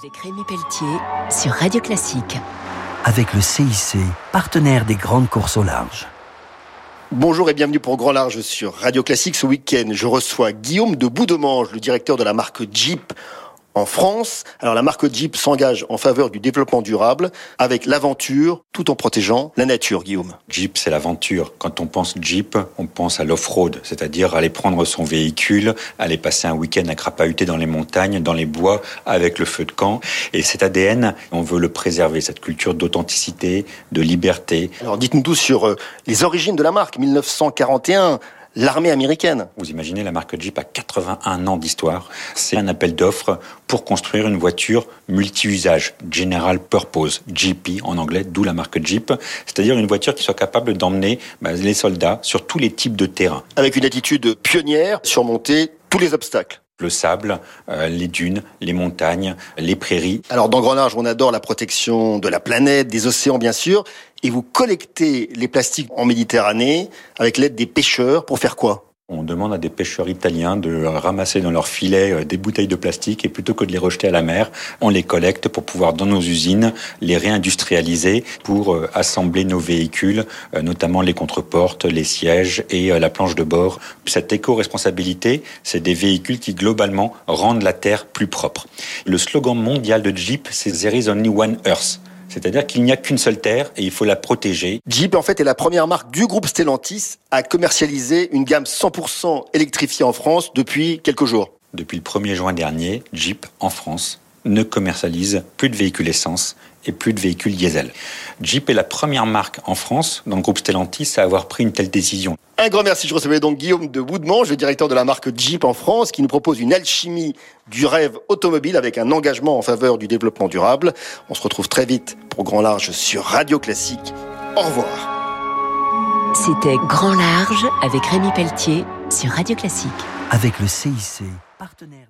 Avec Rémi Pelletier sur Radio Classique. Avec le CIC, partenaire des grandes courses au large. Bonjour et bienvenue pour Grand Large sur Radio Classique. Ce week-end, je reçois Guillaume de Boudemange, le directeur de la marque Jeep en France. Alors la marque Jeep s'engage en faveur du développement durable avec l'aventure tout en protégeant la nature, Guillaume. Jeep, c'est l'aventure. Quand on pense Jeep, on pense à l'off-road, c'est-à-dire aller prendre son véhicule, aller passer un week-end à crapahuter dans les montagnes, dans les bois, avec le feu de camp. Et cet ADN, on veut le préserver, cette culture d'authenticité, de liberté. Alors dites-nous tout sur euh, les origines de la marque, 1941 l'armée américaine. Vous imaginez, la marque Jeep a 81 ans d'histoire. C'est un appel d'offres pour construire une voiture multi-usage, General Purpose, GP en anglais, d'où la marque Jeep. C'est-à-dire une voiture qui soit capable d'emmener bah, les soldats sur tous les types de terrains. Avec une attitude pionnière, surmonter tous les obstacles le sable, euh, les dunes, les montagnes, les prairies. Alors dans on adore la protection de la planète, des océans bien sûr, et vous collectez les plastiques en Méditerranée avec l'aide des pêcheurs pour faire quoi? On demande à des pêcheurs italiens de ramasser dans leurs filets euh, des bouteilles de plastique et plutôt que de les rejeter à la mer, on les collecte pour pouvoir dans nos usines les réindustrialiser pour euh, assembler nos véhicules, euh, notamment les contreportes, les sièges et la planche de bord. Cette éco-responsabilité, c'est des véhicules qui globalement rendent la terre plus propre. Le slogan mondial de Jeep, c'est There is only one Earth. C'est-à-dire qu'il n'y a qu'une seule terre et il faut la protéger. Jeep, en fait, est la première marque du groupe Stellantis à commercialiser une gamme 100% électrifiée en France depuis quelques jours. Depuis le 1er juin dernier, Jeep, en France, ne commercialise plus de véhicules essence et plus de véhicules diesel. Jeep est la première marque en France, dans le groupe Stellantis, à avoir pris une telle décision. Un grand merci. Je recevais donc Guillaume de Boudemange, le directeur de la marque Jeep en France, qui nous propose une alchimie du rêve automobile avec un engagement en faveur du développement durable. On se retrouve très vite pour Grand Large sur Radio Classique. Au revoir. C'était Grand Large avec Rémi Pelletier sur Radio Classique. Avec le CIC, partenaire